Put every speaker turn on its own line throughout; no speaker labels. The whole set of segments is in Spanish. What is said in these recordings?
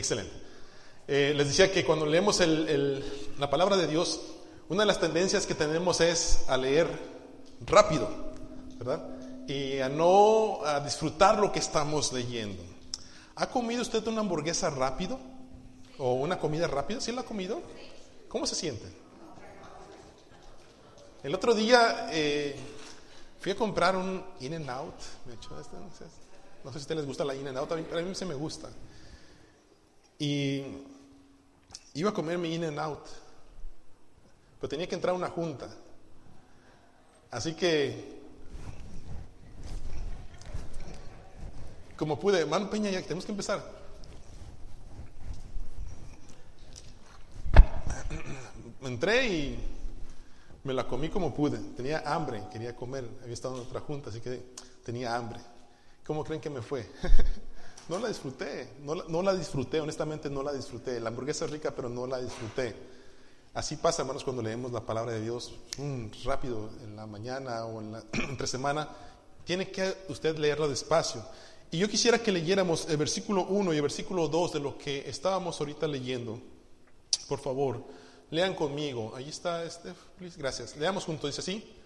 Excelente. Eh, les decía que cuando leemos la palabra de Dios, una de las tendencias que tenemos es a leer rápido, ¿verdad? Y a no a disfrutar lo que estamos leyendo. ¿Ha comido usted una hamburguesa rápido? ¿O una comida rápida? ¿Sí la ha comido? ¿Cómo se siente? El otro día eh, fui a comprar un In n Out. Este, no sé si a ustedes les gusta la In n Out, a a mí se me gusta. Y iba a comer mi In n Out, pero tenía que entrar a una junta. Así que, como pude, mano Peña, ya tenemos que empezar. Entré y me la comí como pude. Tenía hambre, quería comer. Había estado en otra junta, así que tenía hambre. ¿Cómo creen que me fue? no la disfruté, no la, disfruté, honestamente no la disfruté. La hamburguesa es rica, pero no la disfruté. Así pasa, hermanos, cuando leemos la palabra de Dios rápido en la mañana o en la, entre semana. Tiene que usted leerlo despacio. Y yo quisiera que leyéramos el versículo 1 y el versículo 2 de lo que estábamos ahorita leyendo. Por favor. Lean conmigo. Ahí está, Steph, please. Gracias. Leamos juntos. Dice así.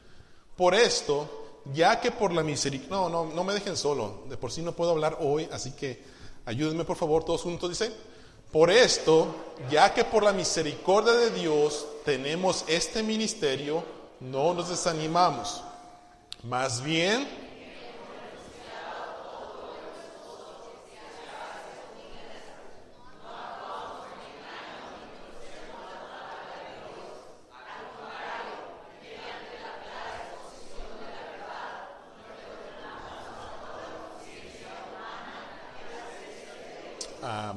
Por esto, ya que por la misericordia... No, no, no me dejen solo. De por sí no puedo hablar hoy, así que ayúdenme por favor todos juntos. Dice. Por esto, ya que por la misericordia de Dios tenemos este ministerio, no nos desanimamos. Más bien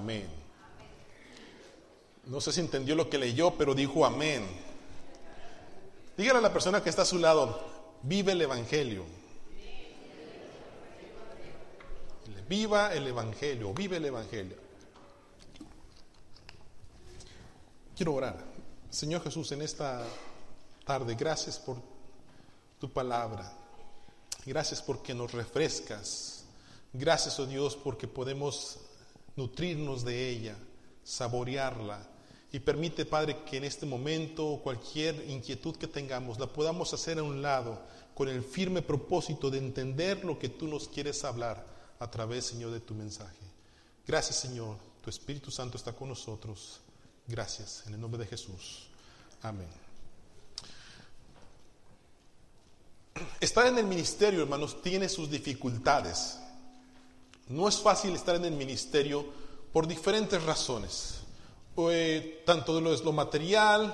Amén. No sé si entendió lo que leyó, pero dijo amén. Dígale a la persona que está a su lado, vive el Evangelio. Viva el Evangelio, vive el Evangelio. Quiero orar. Señor Jesús, en esta tarde, gracias por tu palabra. Gracias porque nos refrescas. Gracias, oh Dios, porque podemos nutrirnos de ella, saborearla. Y permite, Padre, que en este momento cualquier inquietud que tengamos la podamos hacer a un lado con el firme propósito de entender lo que tú nos quieres hablar a través, Señor, de tu mensaje. Gracias, Señor. Tu Espíritu Santo está con nosotros. Gracias. En el nombre de Jesús. Amén. Estar en el ministerio, hermanos, tiene sus dificultades. No es fácil estar en el ministerio por diferentes razones, eh, tanto de lo, lo material,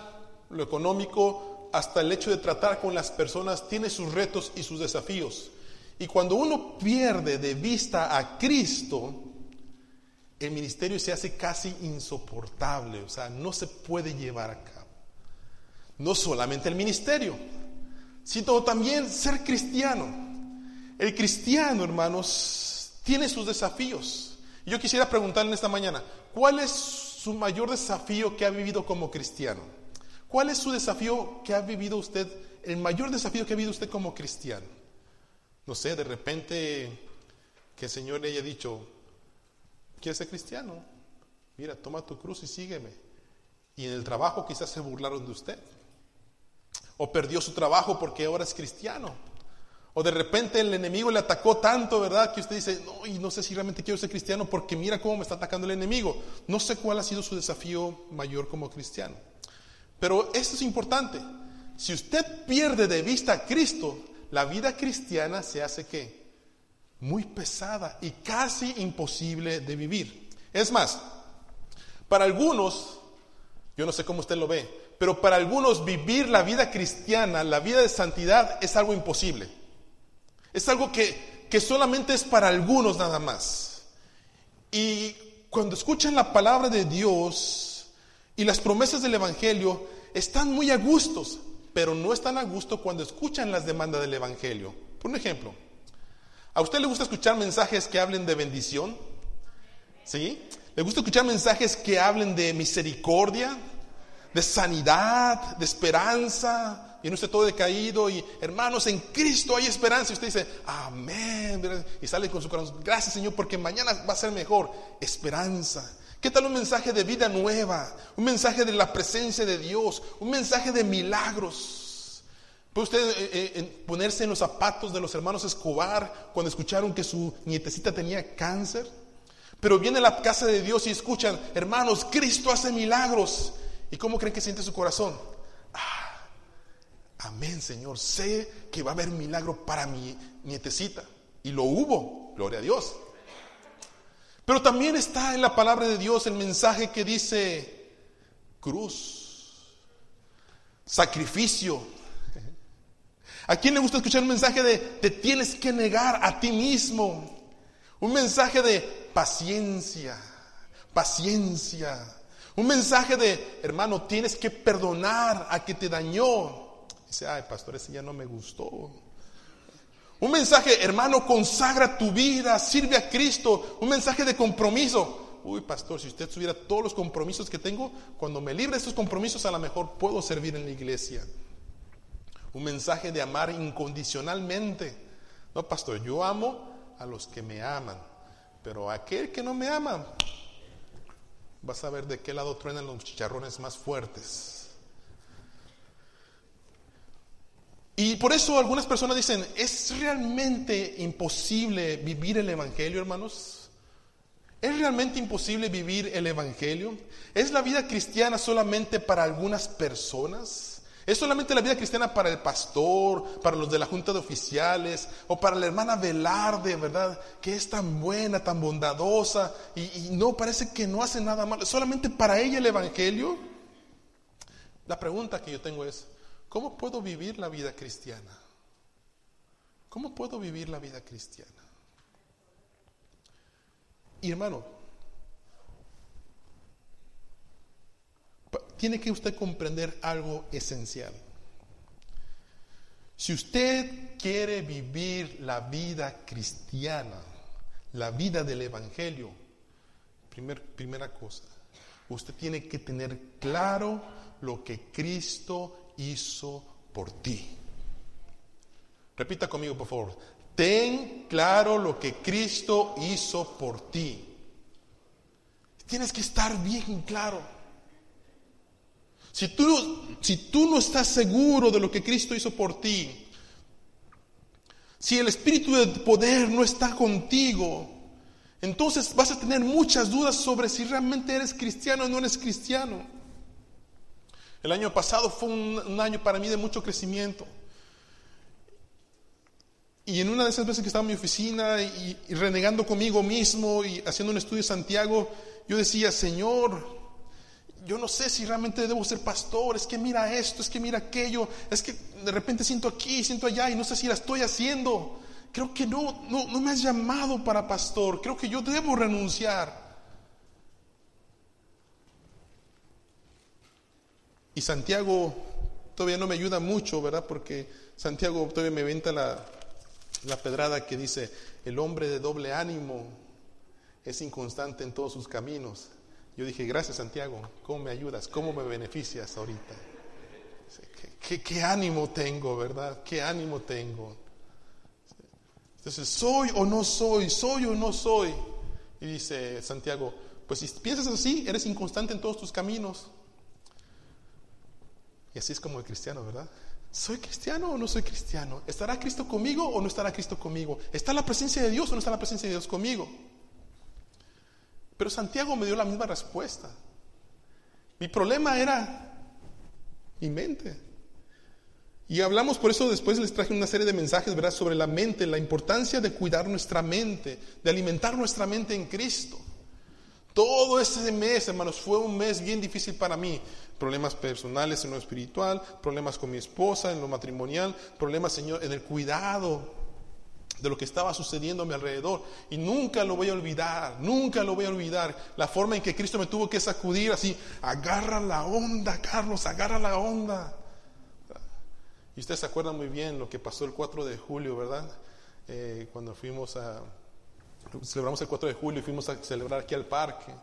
lo económico, hasta el hecho de tratar con las personas, tiene sus retos y sus desafíos. Y cuando uno pierde de vista a Cristo, el ministerio se hace casi insoportable, o sea, no se puede llevar a cabo. No solamente el ministerio, sino también ser cristiano. El cristiano, hermanos, tiene sus desafíos. Yo quisiera preguntarle en esta mañana, ¿cuál es su mayor desafío que ha vivido como cristiano? ¿Cuál es su desafío que ha vivido usted, el mayor desafío que ha vivido usted como cristiano? No sé, de repente que el Señor le haya dicho, ¿quieres ser cristiano? Mira, toma tu cruz y sígueme. Y en el trabajo quizás se burlaron de usted. O perdió su trabajo porque ahora es cristiano. O de repente el enemigo le atacó tanto, ¿verdad? Que usted dice, no, y no sé si realmente quiero ser cristiano porque mira cómo me está atacando el enemigo. No sé cuál ha sido su desafío mayor como cristiano. Pero esto es importante. Si usted pierde de vista a Cristo, la vida cristiana se hace qué? Muy pesada y casi imposible de vivir. Es más, para algunos, yo no sé cómo usted lo ve, pero para algunos vivir la vida cristiana, la vida de santidad, es algo imposible. Es algo que, que solamente es para algunos nada más. Y cuando escuchan la palabra de Dios y las promesas del Evangelio, están muy a gustos, pero no están a gusto cuando escuchan las demandas del Evangelio. Por un ejemplo, ¿a usted le gusta escuchar mensajes que hablen de bendición? ¿Sí? ¿Le gusta escuchar mensajes que hablen de misericordia, de sanidad, de esperanza, y usted todo decaído y hermanos, en Cristo hay esperanza. Y usted dice, amén. Y sale con su corazón, gracias Señor, porque mañana va a ser mejor. Esperanza. ¿Qué tal un mensaje de vida nueva? Un mensaje de la presencia de Dios, un mensaje de milagros. ¿Puede usted eh, eh, ponerse en los zapatos de los hermanos Escobar cuando escucharon que su nietecita tenía cáncer? Pero viene a la casa de Dios y escuchan, hermanos, Cristo hace milagros. ¿Y cómo creen que siente su corazón? Amén, Señor. Sé que va a haber milagro para mi nietecita. Y lo hubo, gloria a Dios. Pero también está en la palabra de Dios el mensaje que dice cruz, sacrificio. ¿A quién le gusta escuchar un mensaje de te tienes que negar a ti mismo? Un mensaje de paciencia, paciencia. Un mensaje de, hermano, tienes que perdonar a que te dañó. Dice, ay, pastor, ese ya no me gustó. Un mensaje, hermano, consagra tu vida, sirve a Cristo. Un mensaje de compromiso. Uy, pastor, si usted tuviera todos los compromisos que tengo, cuando me libre de estos compromisos, a lo mejor puedo servir en la iglesia. Un mensaje de amar incondicionalmente. No, pastor, yo amo a los que me aman, pero aquel que no me ama, vas a ver de qué lado truenan los chicharrones más fuertes. Y por eso algunas personas dicen, ¿es realmente imposible vivir el Evangelio, hermanos? ¿Es realmente imposible vivir el Evangelio? ¿Es la vida cristiana solamente para algunas personas? ¿Es solamente la vida cristiana para el pastor, para los de la junta de oficiales o para la hermana Velarde, verdad? Que es tan buena, tan bondadosa y, no parece que no hace nada malo. ¿Solamente para ella el Evangelio? La pregunta que yo tengo es, ¿Cómo puedo vivir la vida cristiana? ¿Cómo puedo vivir la vida cristiana? Y hermano, tiene que usted comprender algo esencial. Si usted quiere vivir la vida cristiana, la vida del Evangelio, primera cosa, usted tiene que tener claro lo que Cristo hizo por ti. Repita conmigo, por favor. Ten claro lo que Cristo hizo por ti. Tienes que estar bien claro. Si tú, si tú no estás seguro de lo que Cristo hizo por ti, si el espíritu de poder no está contigo, entonces vas a tener muchas dudas sobre si realmente eres cristiano o no eres cristiano. El año pasado fue un, año para mí de mucho crecimiento. Y en una de esas veces que estaba en mi oficina y, renegando conmigo mismo y haciendo un estudio de Santiago, yo decía, Señor, yo no sé si realmente debo ser pastor, es que mira esto, es que mira aquello, es que de repente siento aquí, siento allá y no sé si la estoy haciendo. Creo que no, no, no me has llamado para pastor, creo que yo debo renunciar. Y Santiago todavía no me ayuda mucho, ¿verdad? Porque Santiago todavía me venta la, la pedrada que dice, el hombre de doble ánimo es inconstante en todos sus caminos. Yo dije, gracias Santiago, ¿cómo me ayudas? ¿Cómo me beneficias ahorita? ¿Qué, qué, ánimo tengo, verdad? ¿Qué ánimo tengo? Entonces, ¿soy o no soy? ¿Soy o no soy? Y dice Santiago, pues si piensas así, eres inconstante en todos tus caminos. Y así es como el cristiano, ¿verdad? ¿Soy cristiano o no soy cristiano? ¿Estará Cristo conmigo o no estará Cristo conmigo? ¿Está la presencia de Dios o no está la presencia de Dios conmigo? Pero Santiago me dio la misma respuesta. Mi problema era mi mente. Y hablamos por eso después les traje una serie de mensajes, ¿verdad? Sobre la mente, la importancia de cuidar nuestra mente, de alimentar nuestra mente en Cristo. Todo ese mes, hermanos, fue un mes bien difícil para mí. Problemas personales en lo espiritual, problemas con mi esposa en lo matrimonial, problemas, Señor, en el cuidado de lo que estaba sucediendo a mi alrededor. Y nunca lo voy a olvidar, nunca lo voy a olvidar. La forma en que Cristo me tuvo que sacudir así, agarra la onda, Carlos, agarra la onda. Y ustedes se acuerdan muy bien lo que pasó el 4 de julio, ¿verdad? Eh, cuando fuimos a, Celebramos el 4 de julio y fuimos a celebrar aquí al parque.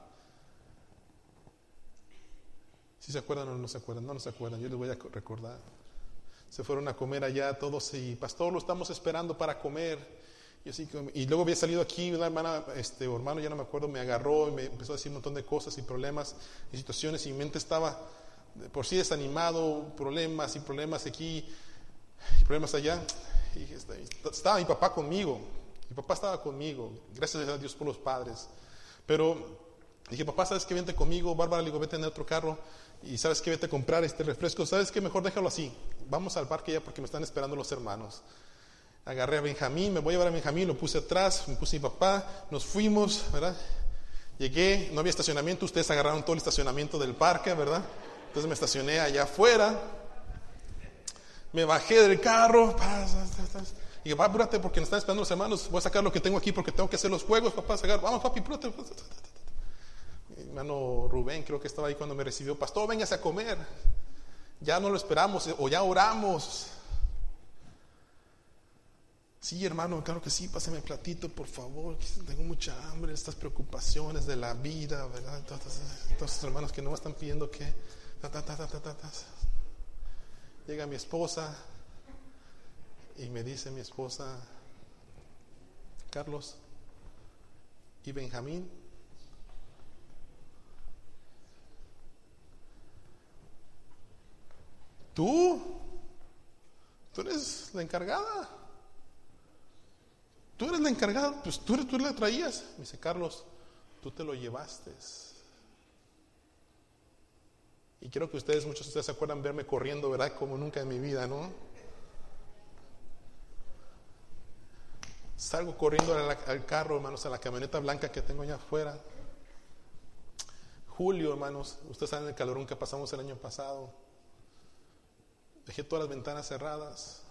Si se acuerdan o no se acuerdan, no, no se acuerdan, yo les voy a recordar. Se fueron a comer allá todos y pastor, lo estamos esperando para comer. Y, así, y luego había salido aquí, una hermana, este hermano, ya no me acuerdo, me agarró y me empezó a decir un montón de cosas y problemas y situaciones y mi mente estaba por sí desanimado, problemas y problemas aquí y problemas allá. Y estaba mi papá conmigo, mi papá estaba conmigo, gracias a Dios por los padres. Pero dije, papá, ¿sabes qué? Vente conmigo. Bárbara le digo, vete en otro carro. Y ¿sabes qué? Vete a comprar este refresco. ¿Sabes qué? Mejor déjalo así. Vamos al parque ya porque me están esperando los hermanos. Agarré a Benjamín, me voy a llevar a Benjamín, lo puse atrás, me puse mi papá, nos fuimos, ¿verdad? Llegué, no había estacionamiento, ustedes agarraron todo el estacionamiento del parque, ¿verdad? Entonces me estacioné allá afuera, me bajé del carro, y va, apúrate porque nos están esperando los hermanos, voy a sacar lo que tengo aquí porque tengo que hacer los juegos, papá, sacar, vamos papi, apúrate. Hermano Rubén creo que estaba ahí cuando me recibió, pastor, véngase a comer, ya no lo esperamos o ya oramos. Sí, hermano, claro que sí, pásame el platito, por favor. Tengo mucha hambre, estas preocupaciones de la vida, ¿verdad? Todos, estos hermanos que no me están pidiendo que. Llega mi esposa y me dice mi esposa, Carlos, ¿y Benjamín? ¿Tú? ¿Tú eres la encargada? Tú eres la encargada, pues tú, tú la traías. Me dice, Carlos, tú te lo llevaste. Y quiero que ustedes, muchos de ustedes se acuerdan verme corriendo, ¿verdad? Como nunca en mi vida, ¿no? Salgo corriendo al, carro, hermanos, a la camioneta blanca que tengo allá afuera. Julio, hermanos, ustedes saben el calorón que pasamos el año pasado. Dejé todas las ventanas cerradas.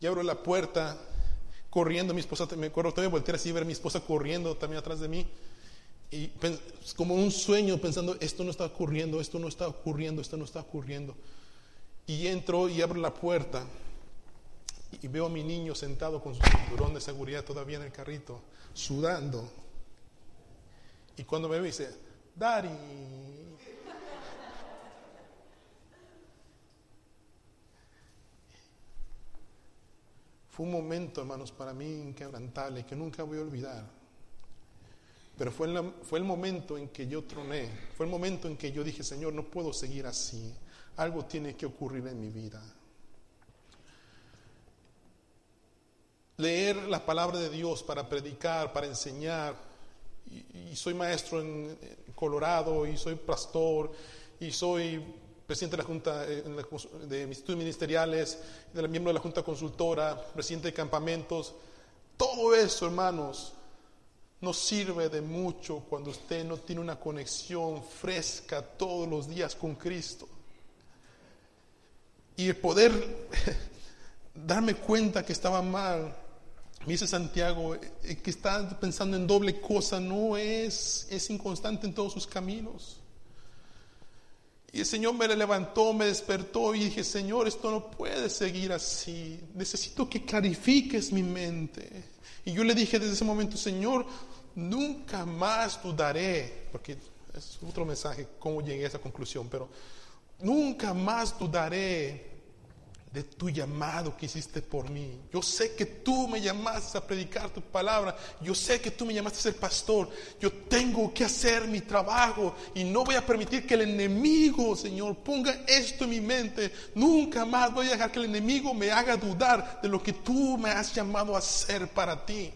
Y abro la puerta, corriendo, mi esposa, me acuerdo, también voltear así, ver a mi esposa corriendo también atrás de mí. Y como un sueño, pensando, esto no está ocurriendo, esto no está ocurriendo, esto no está ocurriendo. Y entro y abro la puerta y veo a mi niño sentado con su cinturón de seguridad todavía en el carrito, sudando. Y cuando me ve dice, Dari, Fue un momento, hermanos, para mí inquebrantable que nunca voy a olvidar. Pero fue, fue el momento en que yo troné, fue el momento en que yo dije, Señor, no puedo seguir así, algo tiene que ocurrir en mi vida. Leer la palabra de Dios para predicar, para enseñar, y, soy maestro en Colorado, y soy pastor, y soy presidente de la Junta eh, de Institutos Ministeriales, miembro de la Junta Consultora, presidente de campamentos. Todo eso, hermanos, nos sirve de mucho cuando usted no tiene una conexión fresca todos los días con Cristo. Y el poder darme cuenta que estaba mal, me dice Santiago, eh, que está pensando en doble cosa, no es, es inconstante en todos sus caminos. Y el Señor me levantó, me despertó y dije, Señor, esto no puede seguir así. Necesito que clarifiques mi mente. Y yo le dije desde ese momento, Señor, nunca más dudaré, porque es otro mensaje, cómo llegué a esa conclusión, pero nunca más dudaré de tu llamado que hiciste por mí. Yo sé que tú me llamaste a predicar tu palabra. Yo sé que tú me llamaste a ser pastor. Yo tengo que hacer mi trabajo y no voy a permitir que el enemigo, Señor, ponga esto en mi mente. Nunca más voy a dejar que el enemigo me haga dudar de lo que tú me has llamado a hacer para ti.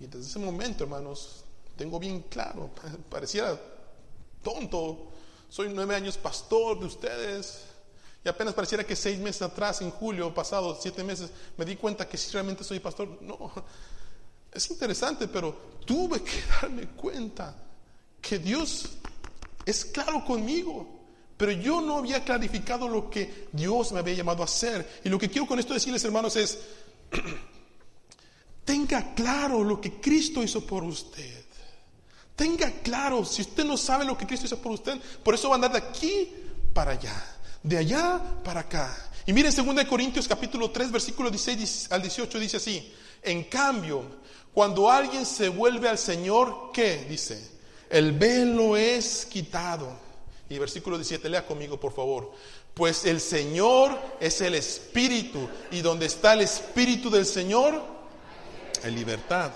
Y desde ese momento, hermanos, tengo bien claro, pareciera tonto. Soy nueve años pastor de ustedes y apenas pareciera que seis meses atrás, en julio pasado, siete meses, me di cuenta que si realmente soy pastor. No, es interesante, pero tuve que darme cuenta que Dios es claro conmigo. Pero yo no había clarificado lo que Dios me había llamado a hacer. Y lo que quiero con esto decirles, hermanos, es, tenga claro lo que Cristo hizo por usted. Tenga claro, si usted no sabe lo que Cristo hizo por usted, por eso va a andar de aquí para allá de allá para acá. Y miren 2 Corintios capítulo 3 versículo 16 al 18 dice así, en cambio, cuando alguien se vuelve al Señor, ¿qué? Dice, el velo es quitado. Y versículo 17, lea conmigo por favor. Pues el Señor es el Espíritu y donde está el Espíritu del Señor, hay libertad.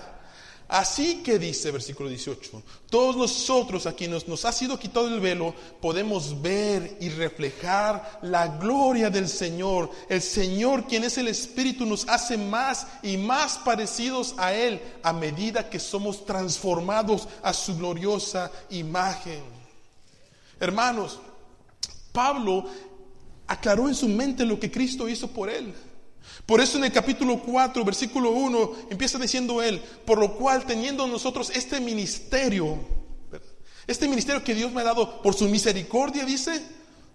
Así que dice versículo 18, todos nosotros a quienes nos ha sido quitado el velo podemos ver y reflejar la gloria del Señor. El Señor, quien es el Espíritu, nos hace más y más parecidos a Él a medida que somos transformados a su gloriosa imagen. Hermanos, Pablo aclaró en su mente lo que Cristo hizo por él. Por eso en el capítulo 4, versículo 1, empieza diciendo él, por lo cual teniendo nosotros este ministerio, este ministerio que Dios me ha dado por su misericordia, dice,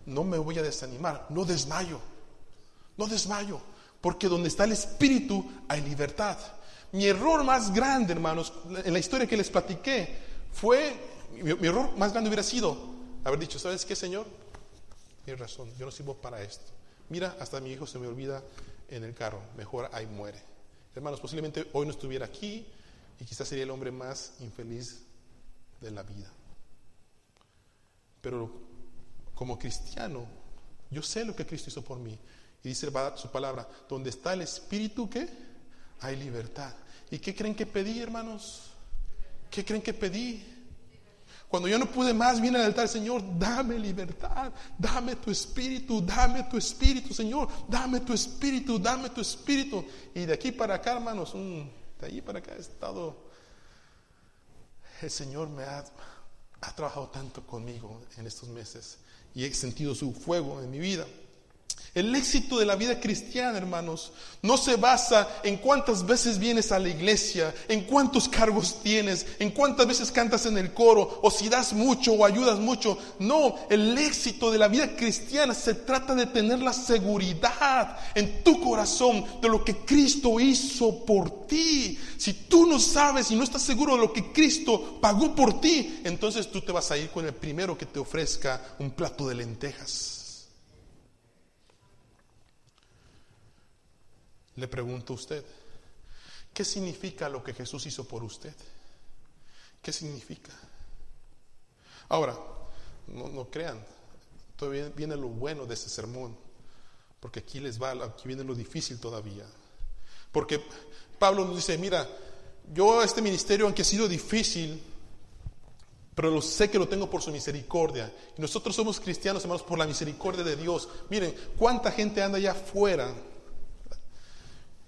no me voy a desanimar, no desmayo, no desmayo, porque donde está el Espíritu hay libertad. Mi error más grande, hermanos, en la historia que les platiqué, fue, mi, error más grande hubiera sido haber dicho, ¿sabes qué, Señor? Tienes razón, yo no sirvo para esto. Mira, hasta mi hijo se me olvida en el carro, mejor ahí muere. Hermanos, posiblemente hoy no estuviera aquí y quizás sería el hombre más infeliz de la vida. Pero como cristiano, yo sé lo que Cristo hizo por mí. Y dice su palabra, donde está el Espíritu, ¿qué? Hay libertad. ¿Y qué creen que pedí, hermanos? ¿Qué creen que pedí? Cuando yo no pude más, vine al altar, Señor, dame libertad, dame tu espíritu, dame tu espíritu, Señor, dame tu espíritu, dame tu espíritu. Y de aquí para acá, hermanos, de allí para acá he estado, el Señor me ha, ha trabajado tanto conmigo en estos meses y he sentido su fuego en mi vida. El éxito de la vida cristiana, hermanos, no se basa en cuántas veces vienes a la iglesia, en cuántos cargos tienes, en cuántas veces cantas en el coro, o si das mucho o ayudas mucho. No, el éxito de la vida cristiana se trata de tener la seguridad en tu corazón de lo que Cristo hizo por ti. Si tú no sabes y no estás seguro de lo que Cristo pagó por ti, entonces tú te vas a ir con el primero que te ofrezca un plato de lentejas. Le pregunto a usted, ¿qué significa lo que Jesús hizo por usted? ¿Qué significa? Ahora, no, crean, todavía viene lo bueno de este sermón, porque aquí les va, aquí viene lo difícil todavía. Porque Pablo nos dice, mira, yo este ministerio, aunque ha sido difícil, pero lo sé que lo tengo por su misericordia. Y nosotros somos cristianos, hermanos, por la misericordia de Dios. Miren, cuánta gente anda allá afuera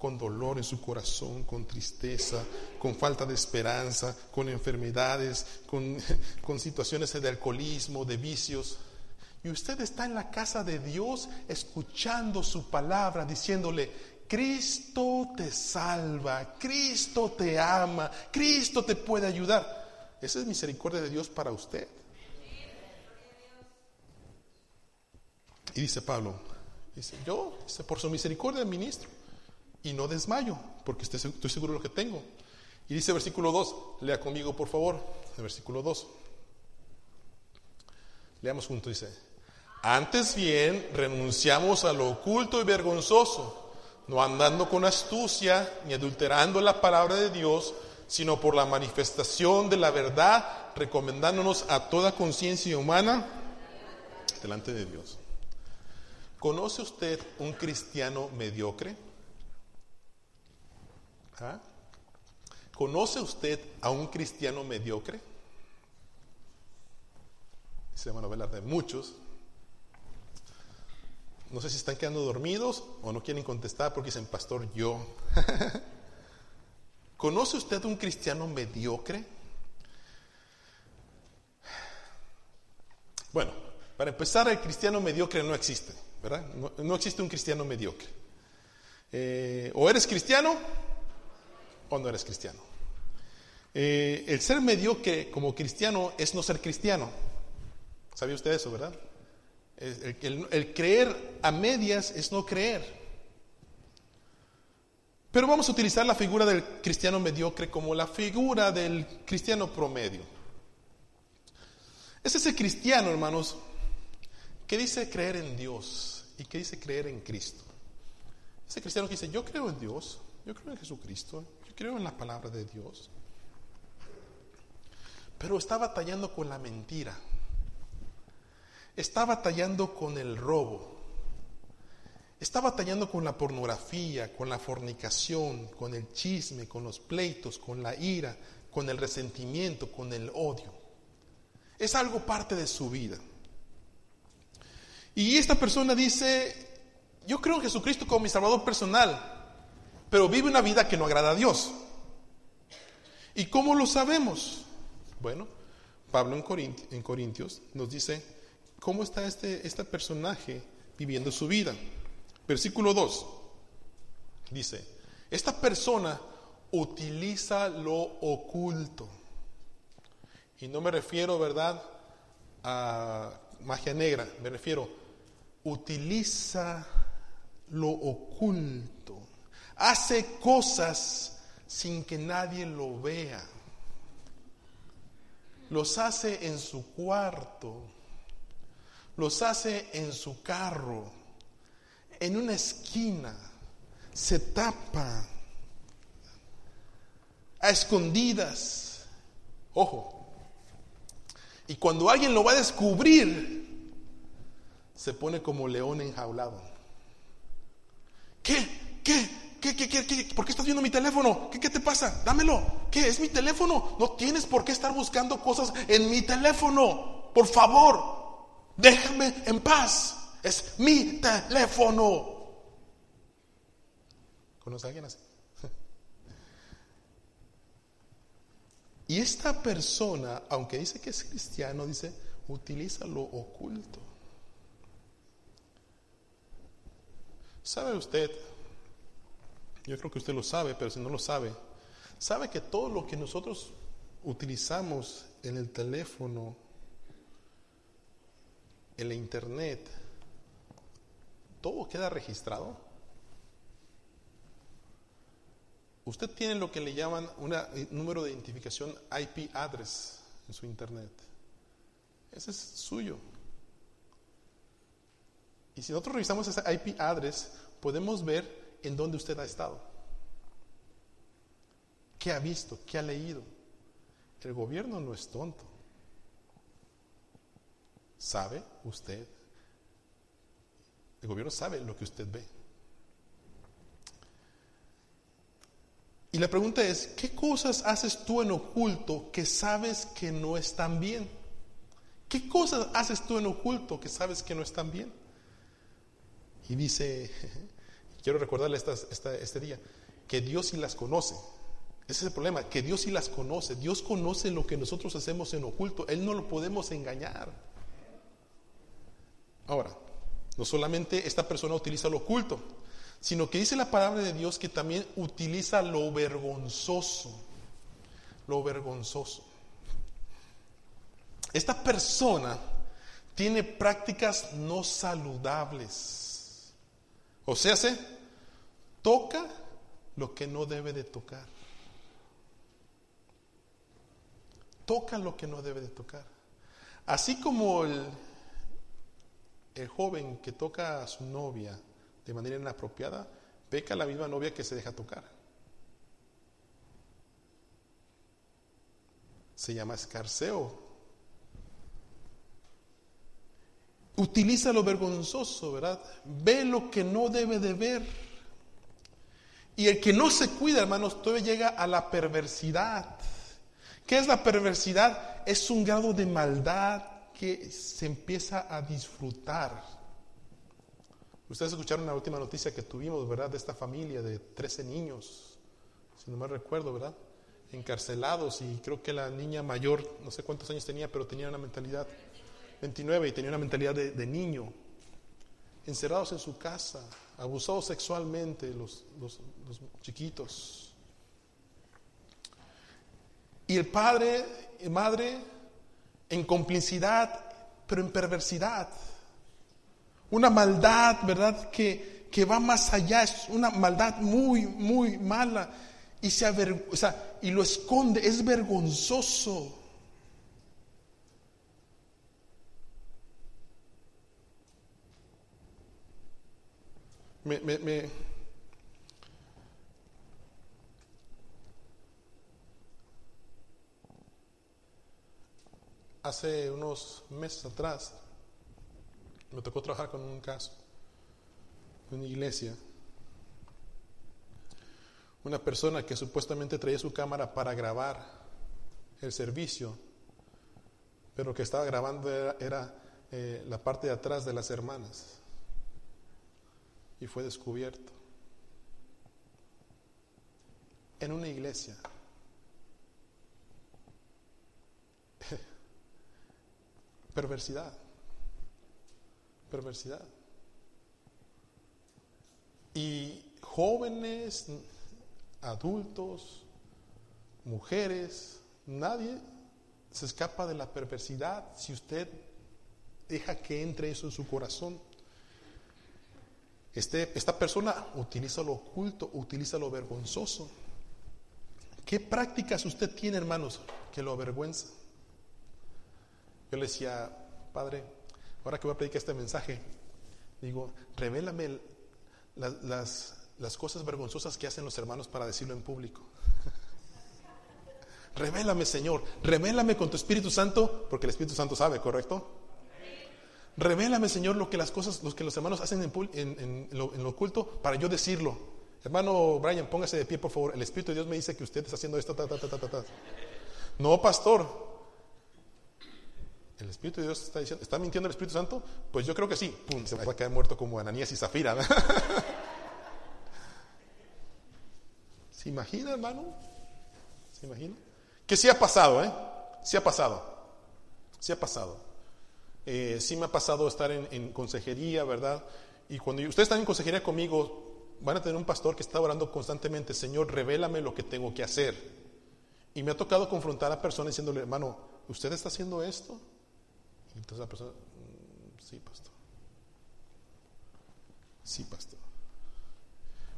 con dolor en su corazón, con tristeza, con falta de esperanza, con enfermedades, con, situaciones de alcoholismo, de vicios. Y usted está en la casa de Dios escuchando su palabra, diciéndole, Cristo te salva, Cristo te ama, Cristo te puede ayudar. Esa es misericordia de Dios para usted. Y dice Pablo, yo, por su misericordia ministro y no desmayo, porque estoy, seguro de lo que tengo. Y dice versículo 2, lea conmigo por favor, el versículo 2. Leamos juntos, dice, antes bien renunciamos a lo oculto y vergonzoso, no andando con astucia ni adulterando la palabra de Dios, sino por la manifestación de la verdad, recomendándonos a toda conciencia humana delante de Dios. ¿Conoce usted un cristiano mediocre? ¿Conoce usted a un cristiano mediocre? Se van a hablar de muchos. No sé si están quedando dormidos o no quieren contestar porque dicen, pastor, yo. ¿Conoce usted a un cristiano mediocre? Bueno, para empezar, el cristiano mediocre no existe, ¿verdad? No, existe un cristiano mediocre. Eh, o eres cristiano o no eres cristiano. Eh, el ser mediocre como cristiano es no ser cristiano. ¿Sabía usted eso, verdad? el, creer a medias es no creer. Pero vamos a utilizar la figura del cristiano mediocre como la figura del cristiano promedio. Es ese cristiano, hermanos, que dice creer en Dios y que dice creer en Cristo. Ese cristiano que dice, yo creo en Dios, yo creo en Jesucristo, creo en la palabra de Dios. Pero está batallando con la mentira. Está batallando con el robo. está batallando con la pornografía, con la fornicación, con el chisme, con los pleitos, con la ira, con el resentimiento, con el odio. Es algo parte de su vida. Y esta persona dice, yo creo en Jesucristo como mi Salvador personal, pero vive una vida que no agrada a Dios. ¿Y cómo lo sabemos? Bueno, Pablo en, Corintios nos dice cómo está este, este personaje viviendo su vida. Versículo 2 dice, esta persona utiliza lo oculto. Y no me refiero, ¿verdad?, a magia negra, me refiero, utiliza lo oculto. Hace cosas sin que nadie lo vea. Los hace en su cuarto. Los hace en su carro. En una esquina. Se tapa. A escondidas. Ojo. Y cuando alguien lo va a descubrir, se pone como león enjaulado. ¿Qué? ¿Qué? ¿Qué, qué, por qué estás viendo mi teléfono? ¿Qué, ¿Qué te pasa? Dámelo. ¿Qué? ¿Es mi teléfono? No tienes por qué estar buscando cosas en mi teléfono. Por favor, déjame en paz. Es mi teléfono. ¿Conoce a alguien así? Y esta persona, aunque dice que es cristiano, dice, utiliza lo oculto. ¿Sabe usted? Yo creo que usted lo sabe, pero si no lo sabe, sabe que todo lo que nosotros utilizamos en el teléfono, en la internet, todo queda registrado. Usted tiene lo que le llaman un número de identificación IP address en su internet. Ese es suyo. Y si nosotros revisamos ese IP address, podemos ver en dónde usted ha estado. ¿Qué ha visto? ¿Qué ha leído? El gobierno no es tonto. ¿Sabe usted? El gobierno sabe lo que usted ve. Y la pregunta es, ¿qué cosas haces tú en oculto que sabes que no están bien? ¿Qué cosas haces tú en oculto que sabes que no están bien? Y dice, quiero recordarle este día, que Dios sí las conoce. Ese es el problema, que Dios sí las conoce. Dios conoce lo que nosotros hacemos en oculto. Él no lo podemos engañar. Ahora, no solamente esta persona utiliza lo oculto, sino que dice la palabra de Dios que también utiliza lo vergonzoso, lo vergonzoso. Esta persona tiene prácticas no saludables. O sea, se toca lo que no debe de tocar. Toca lo que no debe de tocar. Así como el, el joven que toca a su novia de manera inapropiada, peca a la misma novia que se deja tocar. Se llama escarceo. Utiliza lo vergonzoso, ¿verdad? Ve lo que no debe de ver. Y el que no se cuida, hermanos, todo llega a la perversidad. ¿Qué es la perversidad? Es un grado de maldad que se empieza a disfrutar. Ustedes escucharon la última noticia que tuvimos, ¿verdad? De esta familia de 13 niños, si no me recuerdo, ¿verdad? Encarcelados y creo que la niña mayor, no sé cuántos años tenía, pero tenía una mentalidad, 29, y tenía una mentalidad de, niño. Encerrados en su casa, abusados sexualmente los, los chiquitos. Y el padre y madre en complicidad, pero en perversidad una maldad, ¿verdad? Que, que va más allá, es una maldad muy, muy mala y, se o sea, y lo esconde, es vergonzoso. Me, me, me, hace unos meses atrás me tocó trabajar con un caso una iglesia, una persona que supuestamente traía su cámara para grabar el servicio, pero que estaba grabando era, eh, la parte de atrás de las hermanas. Y fue descubierto. En una iglesia. Perversidad. Perversidad. Y jóvenes, adultos, mujeres, nadie se escapa de la perversidad si usted deja que entre eso en su corazón. Este, esta persona utiliza lo oculto, utiliza lo vergonzoso. ¿Qué prácticas usted tiene, hermanos, que lo avergüenza? Yo le decía, Padre, ahora que voy a predicar este mensaje, digo, revélame las, las cosas vergonzosas que hacen los hermanos para decirlo en público. Revélame, Señor, revélame con tu Espíritu Santo, porque el Espíritu Santo sabe, ¿correcto? Revélame, Señor, lo que las cosas, los que los hermanos hacen en, lo, en, lo, oculto para yo decirlo. Hermano Brian, póngase de pie, por favor. El Espíritu de Dios me dice que usted está haciendo esto. No, pastor. ¿El Espíritu de Dios está diciendo, está mintiendo el Espíritu Santo? Pues yo creo que sí. Pum, se va a quedar muerto como Ananías y Zafira. ¿Se imagina, hermano? ¿Se imagina? Que sí ha pasado, ¿eh? Sí ha pasado. Sí ha pasado. Eh, sí me ha pasado estar en, consejería, ¿verdad? Y cuando ustedes están en consejería conmigo, van a tener un pastor que está orando constantemente, Señor, revélame lo que tengo que hacer. Y me ha tocado confrontar a personas diciéndole, hermano, ¿usted está haciendo esto? Y entonces la persona, mm, sí, pastor. Sí, pastor.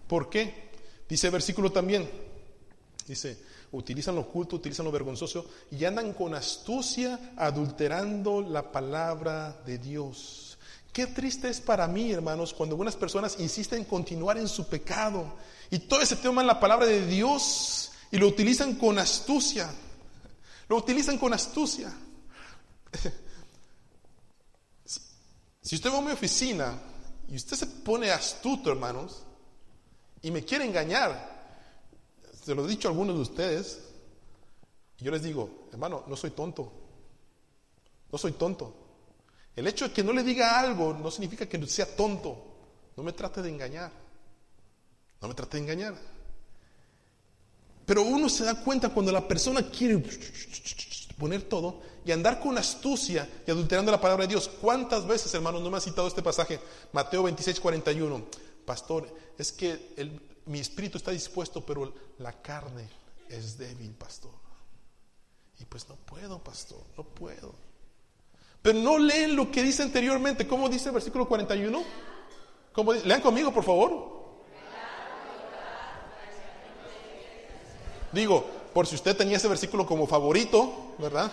¿Por qué? Dice el versículo también, dice, utilizan lo oculto, utilizan lo vergonzoso y andan con astucia adulterando la palabra de Dios. Qué triste es para mí, hermanos, cuando algunas personas insisten en continuar en su pecado y todo ese tema la palabra de Dios y lo utilizan con astucia. Lo utilizan con astucia. Si usted va a mi oficina y usted se pone astuto, hermanos, y me quiere engañar, se lo he dicho a algunos de ustedes. Y yo les digo, hermano, no soy tonto. No soy tonto. El hecho de que no le diga algo no significa que sea tonto. No me trate de engañar. No me trate de engañar. Pero uno se da cuenta cuando la persona quiere poner todo y andar con astucia y adulterando la palabra de Dios. ¿Cuántas veces, hermanos, no me ha citado este pasaje? Mateo 26, 41. Pastor, es que el, mi espíritu está dispuesto, pero la carne es débil, pastor. Y pues no puedo, pastor, no puedo. Pero no leen lo que dice anteriormente. ¿Cómo dice el versículo 41? ¿Cómo Lean conmigo, por favor. Digo, por si usted tenía ese versículo como favorito, ¿verdad?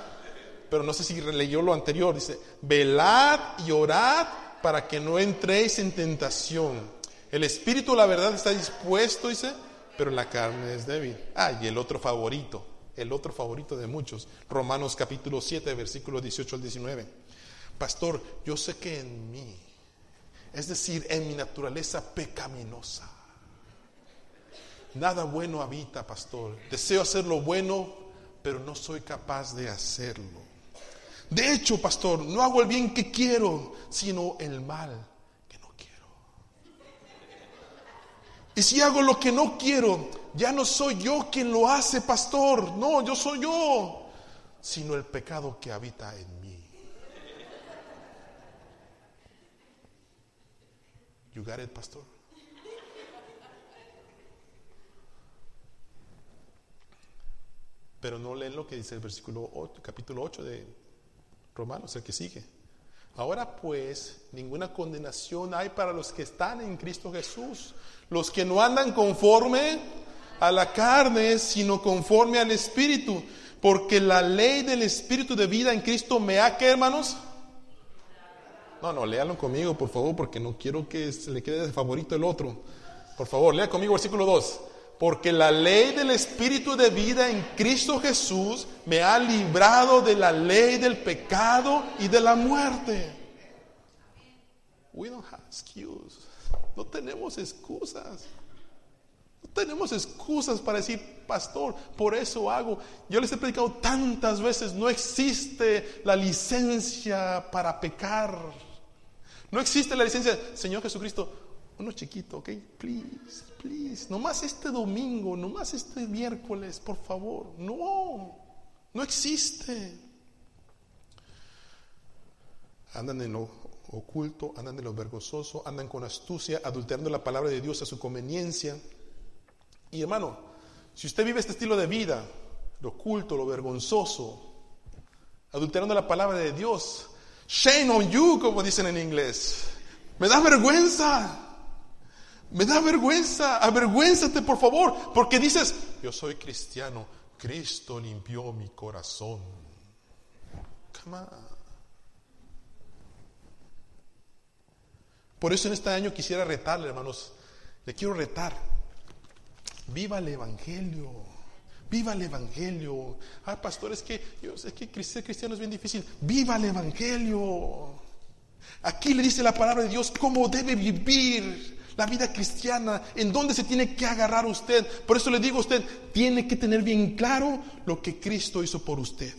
Pero no sé si leyó lo anterior. Dice, velad y orad para que no entréis en tentación. El espíritu, la verdad, está dispuesto, dice, pero la carne es débil. Ah, y el otro favorito, el otro favorito de muchos, Romanos capítulo 7, versículos 18 al 19. Pastor, yo sé que en mí, es decir, en mi naturaleza pecaminosa, nada bueno habita, pastor. Deseo hacer lo bueno, pero no soy capaz de hacerlo. De hecho, pastor, no hago el bien que quiero, sino el mal Y si hago lo que no quiero, ya no soy yo quien lo hace, pastor. No, yo soy yo, sino el pecado que habita en mí. You got it, pastor. Pero no leen lo que dice el versículo 8, capítulo 8 de Romanos, el que sigue. Ahora pues, ninguna condenación hay para los que están en Cristo Jesús, los que no andan conforme a la carne, sino conforme al Espíritu, porque la ley del Espíritu de vida en Cristo me ha, ¿qué hermanos? No, no, léalo conmigo, por favor, porque no quiero que se le quede de favorito el otro. Por favor, lea conmigo versículo 2. Porque la ley del Espíritu de vida en Cristo Jesús me ha librado de la ley del pecado y de la muerte. We don't have excuse. No tenemos excusas. No tenemos excusas para decir, pastor, por eso hago. Yo les he predicado tantas veces, no existe la licencia para pecar. No existe la licencia, Señor Jesucristo, uno chiquito, ok, please, please, nomás este domingo, nomás este miércoles, por favor. No, no existe. Andan en lo oculto, andan en lo vergonzoso, andan con astucia, adulterando la palabra de Dios a su conveniencia. Y hermano, si usted vive este estilo de vida, lo oculto, lo vergonzoso, adulterando la palabra de Dios, shame on you, como dicen en inglés. Me da vergüenza. Me da vergüenza. Avergüénzate, por favor, porque dices, yo soy cristiano. Cristo limpió mi corazón. Come. Por eso en este año quisiera retarle, hermanos. Le quiero retar. Viva el Evangelio. Viva el Evangelio. Ah, pastor, es que, es que ser cristiano es bien difícil. Viva el Evangelio. Aquí le dice la palabra de Dios cómo debe vivir la vida cristiana, en dónde se tiene que agarrar usted. Por eso le digo a usted, tiene que tener bien claro lo que Cristo hizo por usted.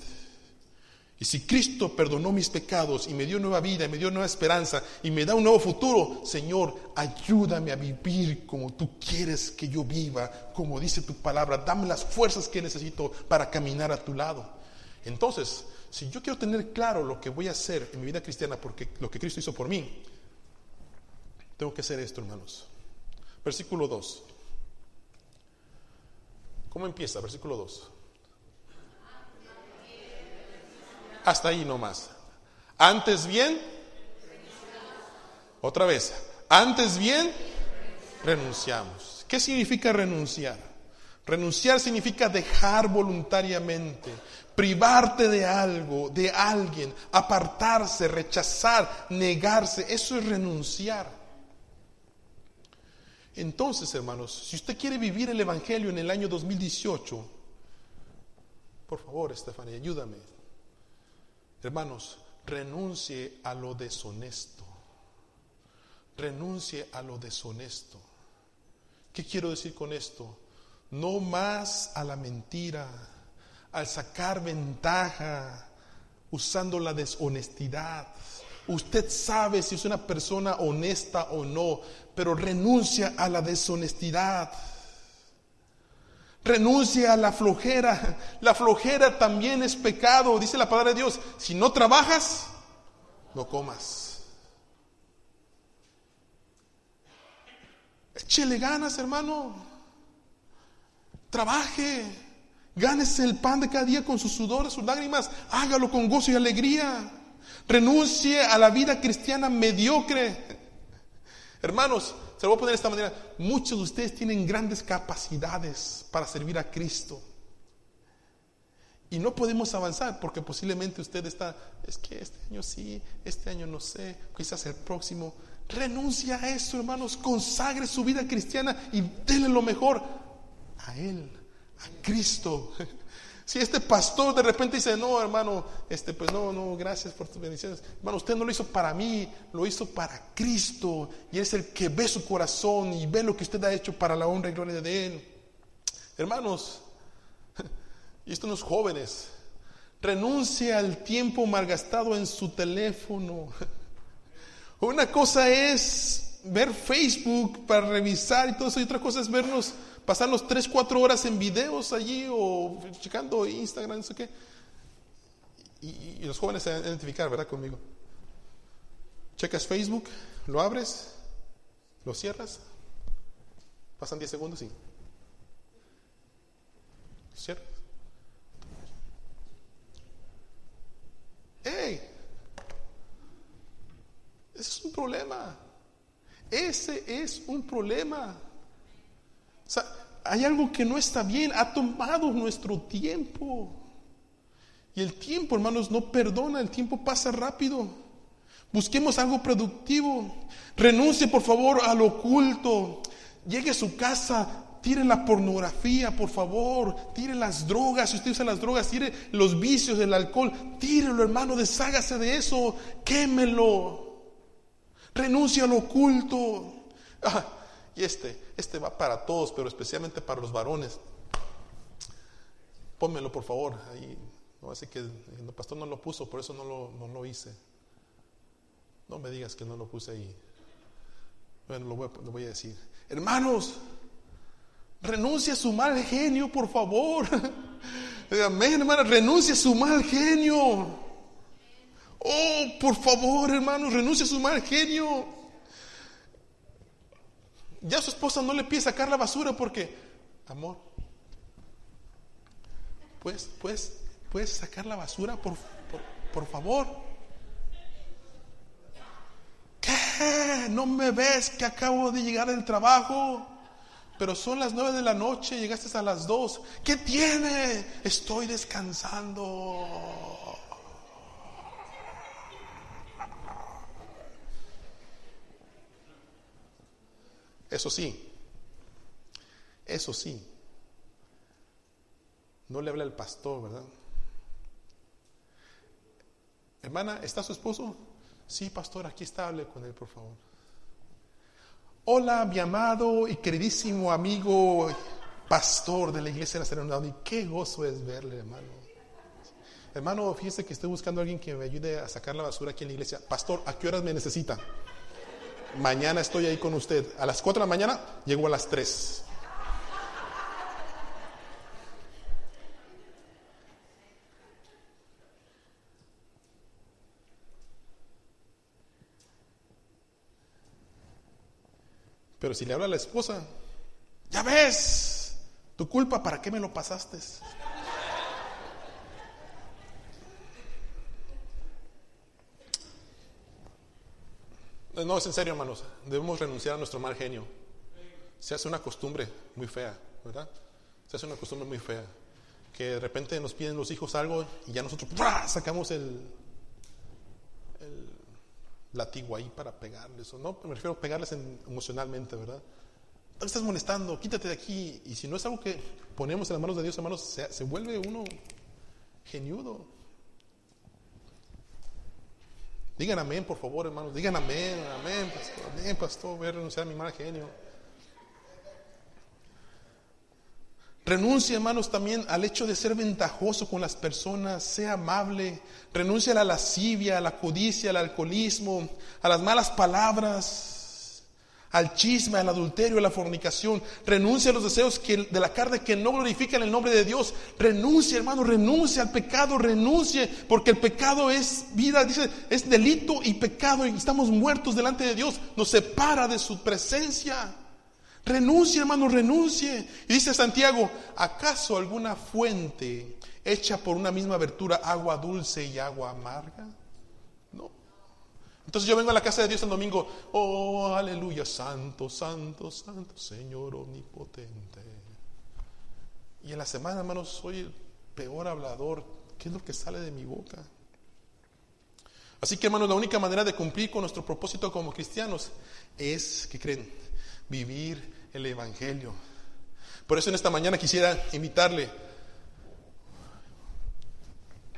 Y si Cristo perdonó mis pecados y me dio nueva vida me dio nueva esperanza y me da un nuevo futuro, Señor, ayúdame a vivir como tú quieres que yo viva, como dice tu palabra. Dame las fuerzas que necesito para caminar a tu lado. Entonces, si yo quiero tener claro lo que voy a hacer en mi vida cristiana, porque lo que Cristo hizo por mí, tengo que hacer esto, hermanos. Versículo 2. ¿Cómo empieza? Versículo 2. hasta ahí nomás. Antes bien, otra vez, antes bien, renunciamos. ¿Qué significa renunciar? Renunciar significa dejar voluntariamente, privarte de algo, de alguien, apartarse, rechazar, negarse. Eso es renunciar. Entonces, hermanos, si usted quiere vivir el Evangelio en el año 2018, por favor, Estefanía, ayúdame. Hermanos, renuncie a lo deshonesto. Renuncie a lo deshonesto. ¿Qué quiero decir con esto? No más a la mentira, al sacar ventaja, usando la deshonestidad. Usted sabe si es una persona honesta o no, pero renuncia a la deshonestidad. Renuncia a la flojera. La flojera también es pecado. Dice la palabra de Dios. Si no trabajas, no comas. Échele ganas, hermano. Trabaje. Gánese el pan de cada día con sus sudores, sus lágrimas. Hágalo con gozo y alegría. Renuncie a la vida cristiana mediocre. Hermanos, se lo voy a poner de esta manera. Muchos de ustedes tienen grandes capacidades para servir a Cristo. Y no podemos avanzar porque posiblemente usted está, es que este año sí, este año no sé, quizás el próximo. Renuncia a eso, hermanos. Consagre su vida cristiana y déle lo mejor a Él, a Cristo. Si este pastor de repente dice, no, hermano, este, pues no, no, gracias por tus bendiciones. Hermano, usted no lo hizo para mí, lo hizo para Cristo. Y es el que ve su corazón y ve lo que usted ha hecho para la honra y gloria de Él. Hermanos, y esto los jóvenes, renuncie al tiempo malgastado en su teléfono. Una cosa es ver Facebook para revisar y todo eso, y otra cosa es vernos pasarnos 3, 4 horas en videos allí o checando Instagram, no sé qué. Y, los jóvenes se identificar, ¿verdad? Conmigo. Checas Facebook, lo abres, lo cierras, pasan 10 segundos y cierras. ¡Ey! Ese es un problema. Ese es un problema sea, hay algo que no está bien, ha tomado nuestro tiempo. Y el tiempo, hermanos, no perdona, el tiempo pasa rápido. Busquemos algo productivo. Renuncie, por favor, al oculto. Llegue a su casa, tire la pornografía, por favor. Tire las drogas, si usted usa las drogas, tire los vicios del alcohol. Tírelo, hermano, deshágase de eso. Quémelo. Renuncie al oculto. Ah, y este, este va para todos, pero especialmente para los varones. Pónmelo por favor ahí. No, así que el pastor no lo puso, por eso no lo, no lo hice. No me digas que no lo puse ahí. Bueno, lo voy, a decir. Hermanos, renuncia a su mal genio, por favor. Amén, hermano, renuncia a su mal genio. Oh, por favor, hermanos, renuncia a su mal genio. Ya su esposa no le pide sacar la basura porque, amor, pues, pues, puedes sacar la basura, por, por, por favor. ¿Qué? ¿No me ves que acabo de llegar del trabajo? Pero son las nueve de la noche, llegaste a las dos. ¿Qué tiene? Estoy descansando. Eso sí, eso sí, no le habla el pastor, ¿verdad? Hermana, ¿está su esposo? Sí, pastor, aquí está, hable con él, por favor. Hola, mi amado y queridísimo amigo pastor de la iglesia de la Serenidad. Y qué gozo es verle, hermano. Hermano, fíjese que estoy buscando a alguien que me ayude a sacar la basura aquí en la iglesia. Pastor, ¿a qué horas me necesita? Mañana estoy ahí con usted. A las 4 de la mañana llego a las 3. Pero si le habla a la esposa, ya ves, tu culpa, ¿para qué me lo pasaste? No, es en serio, hermanos. Debemos renunciar a nuestro mal genio. Se hace una costumbre muy fea, ¿verdad? Se hace una costumbre muy fea. Que de repente nos piden los hijos algo y ya nosotros sacamos el, el ahí para pegarles. O no, me refiero a pegarles emocionalmente, ¿verdad? No estás molestando, quítate de aquí. Y si no es algo que ponemos en las manos de Dios, hermanos, se, se vuelve uno geniudo. Digan amén, por favor, hermanos. Digan amén, amén, pastor. Amén, pastor. Voy a renunciar a mi mal genio. Renuncia, hermanos, también al hecho de ser ventajoso con las personas, sea amable. Renuncia a la lascivia, a la codicia, al alcoholismo, a las malas palabras al chisme, al adulterio, a la fornicación. Renuncia a los deseos de la carne que no glorifican el nombre de Dios. Renuncia, hermano, renuncia al pecado, renuncie, porque el pecado es vida, dice, es delito y pecado y estamos muertos delante de Dios. Nos separa de su presencia. Renuncie, hermano, renuncie. Y dice Santiago, ¿acaso alguna fuente hecha por una misma abertura, agua dulce y agua amarga? Entonces yo vengo a la casa de Dios el domingo, oh, aleluya, santo, santo, santo, Señor omnipotente. Y en la semana, hermanos, soy el peor hablador. ¿Qué es lo que sale de mi boca? Así que, hermanos, la única manera de cumplir con nuestro propósito como cristianos es, ¿qué creen? Vivir el Evangelio. Por eso en esta mañana quisiera invitarle,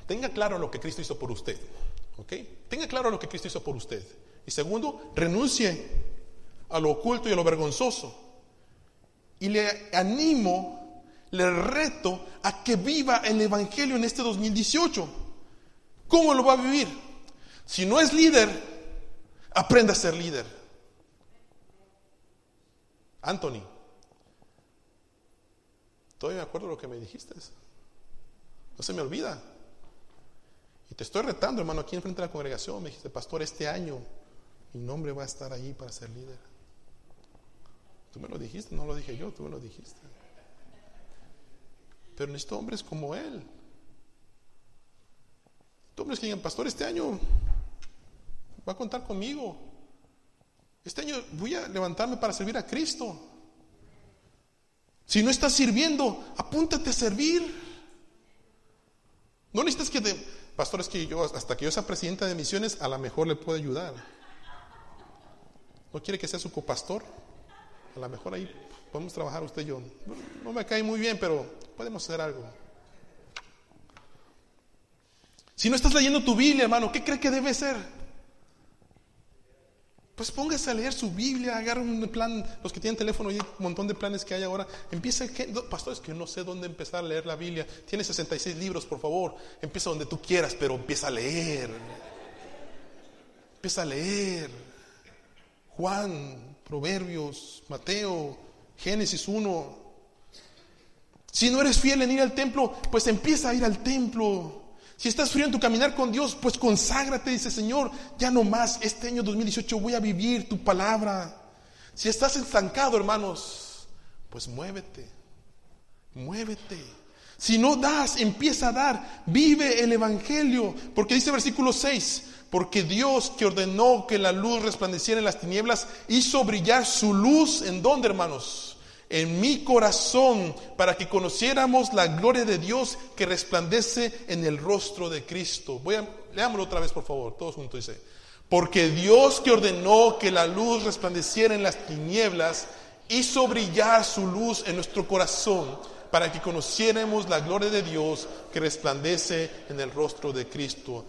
tenga claro lo que Cristo hizo por usted. ¿Ok? Tenga claro lo que Cristo hizo por usted. Y segundo, renuncie a lo oculto y a lo vergonzoso. Y le animo, le reto a que viva el Evangelio en este 2018. ¿Cómo lo va a vivir? Si no es líder, aprenda a ser líder. Anthony, todavía me acuerdo lo que me dijiste. No se me olvida. Te estoy retando, hermano, aquí enfrente de la congregación. Me dijiste, pastor, este año mi nombre va a estar ahí para ser líder. Tú me lo dijiste, no lo dije yo, tú me lo dijiste. Pero necesito hombres como él. Hombres que digan, pastor, este año va a contar conmigo. Este año voy a levantarme para servir a Cristo. Si no estás sirviendo, apúntate a servir. No necesitas que te, pastores que yo, hasta que yo sea presidenta de misiones, a lo mejor le puedo ayudar. ¿No quiere que sea su copastor? A lo mejor ahí podemos trabajar usted y yo. No, me cae muy bien, pero podemos hacer algo. Si no estás leyendo tu Biblia, hermano, ¿qué cree que debe ser? Pues póngase a leer su Biblia, agarra un plan, los que tienen teléfono y un montón de planes que hay ahora. Empieza, que, pastor, es que no sé dónde empezar a leer la Biblia. Tiene 66 libros, por favor. Empieza donde tú quieras, pero empieza a leer. Empieza a leer. Juan, Proverbios, Mateo, Génesis 1. Si no eres fiel en ir al templo, pues empieza a ir al templo. Si estás frío en tu caminar con Dios, pues conságrate, dice Señor, ya no más, este año 2018 voy a vivir tu palabra. Si estás estancado, hermanos, pues muévete, muévete. Si no das, empieza a dar, vive el Evangelio, porque dice versículo 6, porque Dios que ordenó que la luz resplandeciera en las tinieblas, hizo brillar su luz en donde, hermanos, en mi corazón para que conociéramos la gloria de Dios que resplandece en el rostro de Cristo. Voy a, leámoslo otra vez, por favor, todos juntos dice. Porque Dios que ordenó que la luz resplandeciera en las tinieblas, hizo brillar su luz en nuestro corazón para que conociéramos la gloria de Dios que resplandece en el rostro de Cristo.